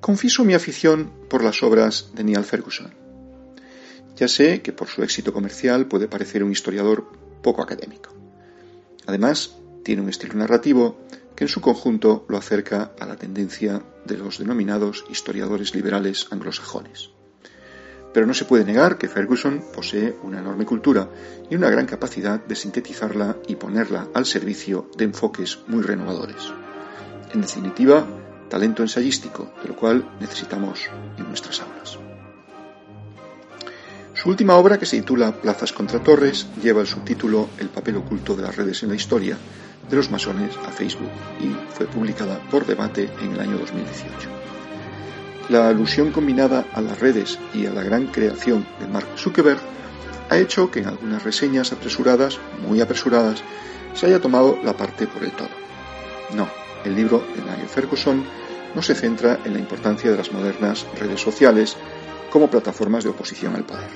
Confieso mi afición por las obras de Neil Ferguson. Ya sé que por su éxito comercial puede parecer un historiador poco académico. Además, tiene un estilo narrativo que en su conjunto lo acerca a la tendencia de los denominados historiadores liberales anglosajones. Pero no se puede negar que Ferguson posee una enorme cultura y una gran capacidad de sintetizarla y ponerla al servicio de enfoques muy renovadores. En definitiva, talento ensayístico, de lo cual necesitamos en nuestras aulas. Su última obra, que se titula Plazas contra Torres, lleva el subtítulo El papel oculto de las redes en la historia, de los masones a Facebook, y fue publicada por debate en el año 2018. La alusión combinada a las redes y a la gran creación de Mark Zuckerberg ha hecho que en algunas reseñas apresuradas, muy apresuradas, se haya tomado la parte por el todo. No, el libro de Niall Ferguson no se centra en la importancia de las modernas redes sociales como plataformas de oposición al poder.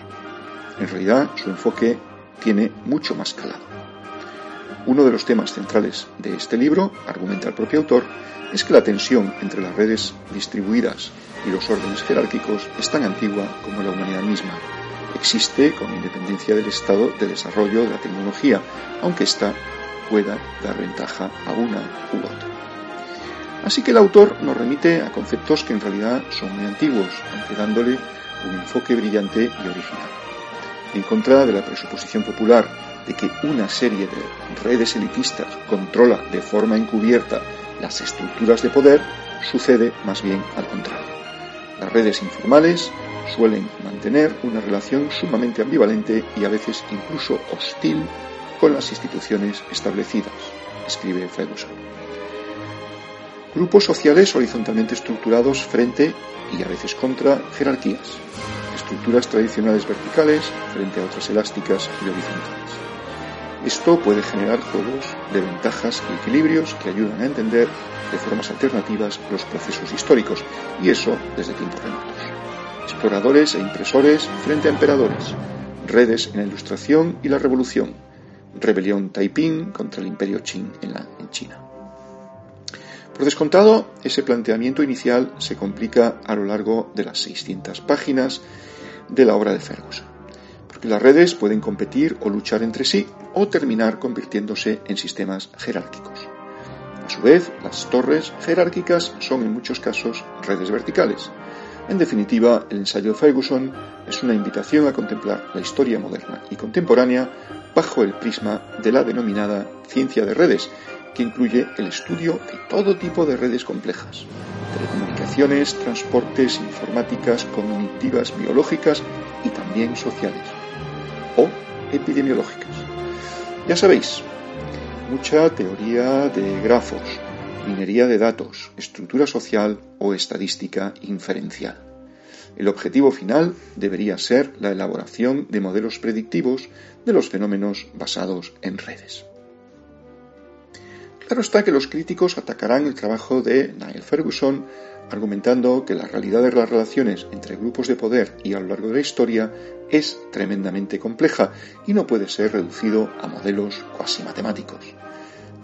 En realidad, su enfoque tiene mucho más calado. Uno de los temas centrales de este libro, argumenta el propio autor, es que la tensión entre las redes distribuidas y los órdenes jerárquicos es tan antigua como la humanidad misma. Existe con independencia del estado de desarrollo de la tecnología, aunque ésta pueda dar ventaja a una u otra. Así que el autor nos remite a conceptos que en realidad son muy antiguos, aunque dándole un enfoque brillante y original. En contra de la presuposición popular de que una serie de redes elitistas controla de forma encubierta las estructuras de poder, sucede más bien al contrario. Las redes informales suelen mantener una relación sumamente ambivalente y a veces incluso hostil con las instituciones establecidas, escribe Ferguson. Grupos sociales horizontalmente estructurados frente y a veces contra jerarquías, estructuras tradicionales verticales frente a otras elásticas y horizontales. Esto puede generar juegos de ventajas y equilibrios que ayudan a entender de formas alternativas los procesos históricos, y eso desde tiempos remotos. Exploradores e impresores frente a emperadores, redes en la Ilustración y la Revolución, rebelión Taiping contra el Imperio Qing en, en China. Por descontado, ese planteamiento inicial se complica a lo largo de las 600 páginas de la obra de Ferguson, las redes pueden competir o luchar entre sí o terminar convirtiéndose en sistemas jerárquicos. A su vez, las torres jerárquicas son en muchos casos redes verticales. En definitiva, el ensayo de Ferguson es una invitación a contemplar la historia moderna y contemporánea bajo el prisma de la denominada ciencia de redes, que incluye el estudio de todo tipo de redes complejas, telecomunicaciones, transportes, informáticas, cognitivas, biológicas y también sociales, o epidemiológicas. Ya sabéis, mucha teoría de grafos, minería de datos, estructura social o estadística inferencial. El objetivo final debería ser la elaboración de modelos predictivos de los fenómenos basados en redes. Claro está que los críticos atacarán el trabajo de Niall Ferguson argumentando que la realidad de las relaciones entre grupos de poder y a lo largo de la historia es tremendamente compleja y no puede ser reducido a modelos cuasi matemáticos.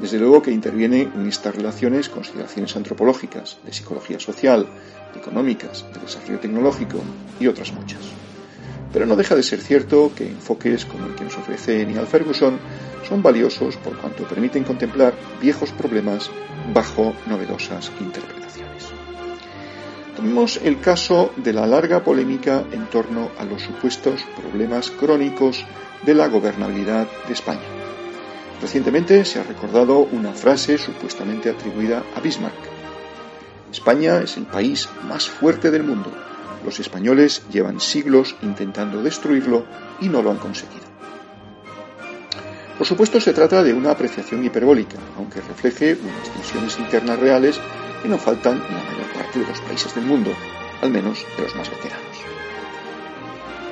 Desde luego que intervienen en estas relaciones consideraciones antropológicas, de psicología social, económicas, de desarrollo tecnológico y otras muchas. Pero no deja de ser cierto que enfoques como el que nos ofrece Neil Ferguson son valiosos por cuanto permiten contemplar viejos problemas bajo novedosas interpretaciones. Tomemos el caso de la larga polémica en torno a los supuestos problemas crónicos de la gobernabilidad de España. Recientemente se ha recordado una frase supuestamente atribuida a Bismarck. España es el país más fuerte del mundo. Los españoles llevan siglos intentando destruirlo y no lo han conseguido. Por supuesto se trata de una apreciación hiperbólica, aunque refleje unas tensiones internas reales que no faltan en la mayor parte de los países del mundo, al menos de los más veteranos.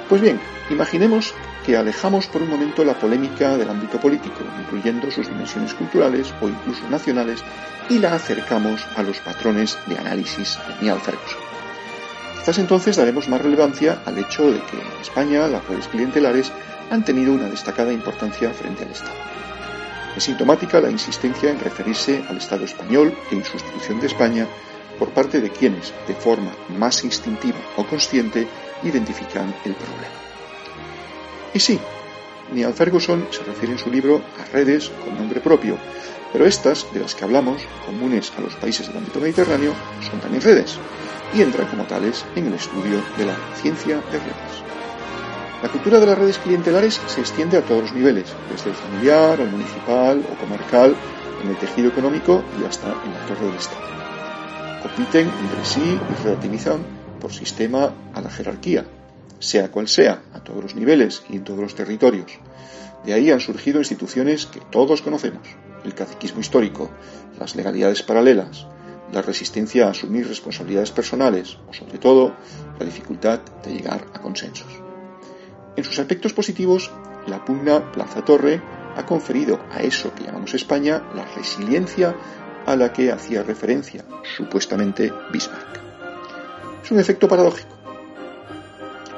Pues bien, imaginemos que alejamos por un momento la polémica del ámbito político, incluyendo sus dimensiones culturales o incluso nacionales, y la acercamos a los patrones de análisis de Neil Ferguson. Quizás entonces daremos más relevancia al hecho de que en España las redes clientelares han tenido una destacada importancia frente al Estado. Es sintomática la insistencia en referirse al Estado español e institución de España por parte de quienes, de forma más instintiva o consciente, identifican el problema. Y sí, Neil Ferguson se refiere en su libro a redes con nombre propio, pero estas, de las que hablamos, comunes a los países del ámbito mediterráneo, son también redes, y entran como tales en el estudio de la ciencia de redes. La cultura de las redes clientelares se extiende a todos los niveles, desde el familiar al municipal o comarcal, en el tejido económico y hasta en la torre del Estado. Compiten entre sí y relativizan por sistema a la jerarquía, sea cual sea, a todos los niveles y en todos los territorios. De ahí han surgido instituciones que todos conocemos, el caciquismo histórico, las legalidades paralelas, la resistencia a asumir responsabilidades personales o, sobre todo, la dificultad de llegar a consensos. En sus aspectos positivos, la pugna Plaza Torre ha conferido a eso que llamamos España la resiliencia a la que hacía referencia, supuestamente, Bismarck. Es un efecto paradójico.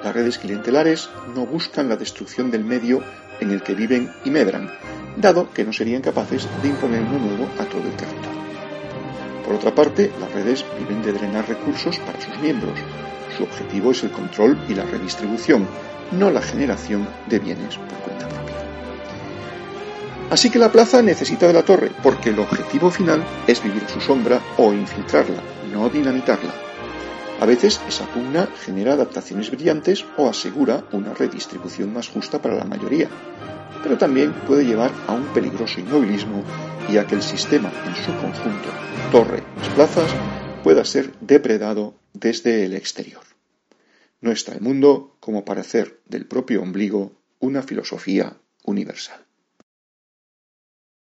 Las redes clientelares no buscan la destrucción del medio en el que viven y medran, dado que no serían capaces de imponer uno nuevo a todo el territorio. Por otra parte, las redes viven de drenar recursos para sus miembros. Su objetivo es el control y la redistribución, no la generación de bienes por cuenta propia. Así que la plaza necesita de la torre, porque el objetivo final es vivir su sombra o infiltrarla, no dinamitarla. A veces esa pugna genera adaptaciones brillantes o asegura una redistribución más justa para la mayoría, pero también puede llevar a un peligroso inmovilismo y a que el sistema en su conjunto, torre, las plazas, pueda ser depredado desde el exterior. No está el mundo como para hacer del propio ombligo una filosofía universal.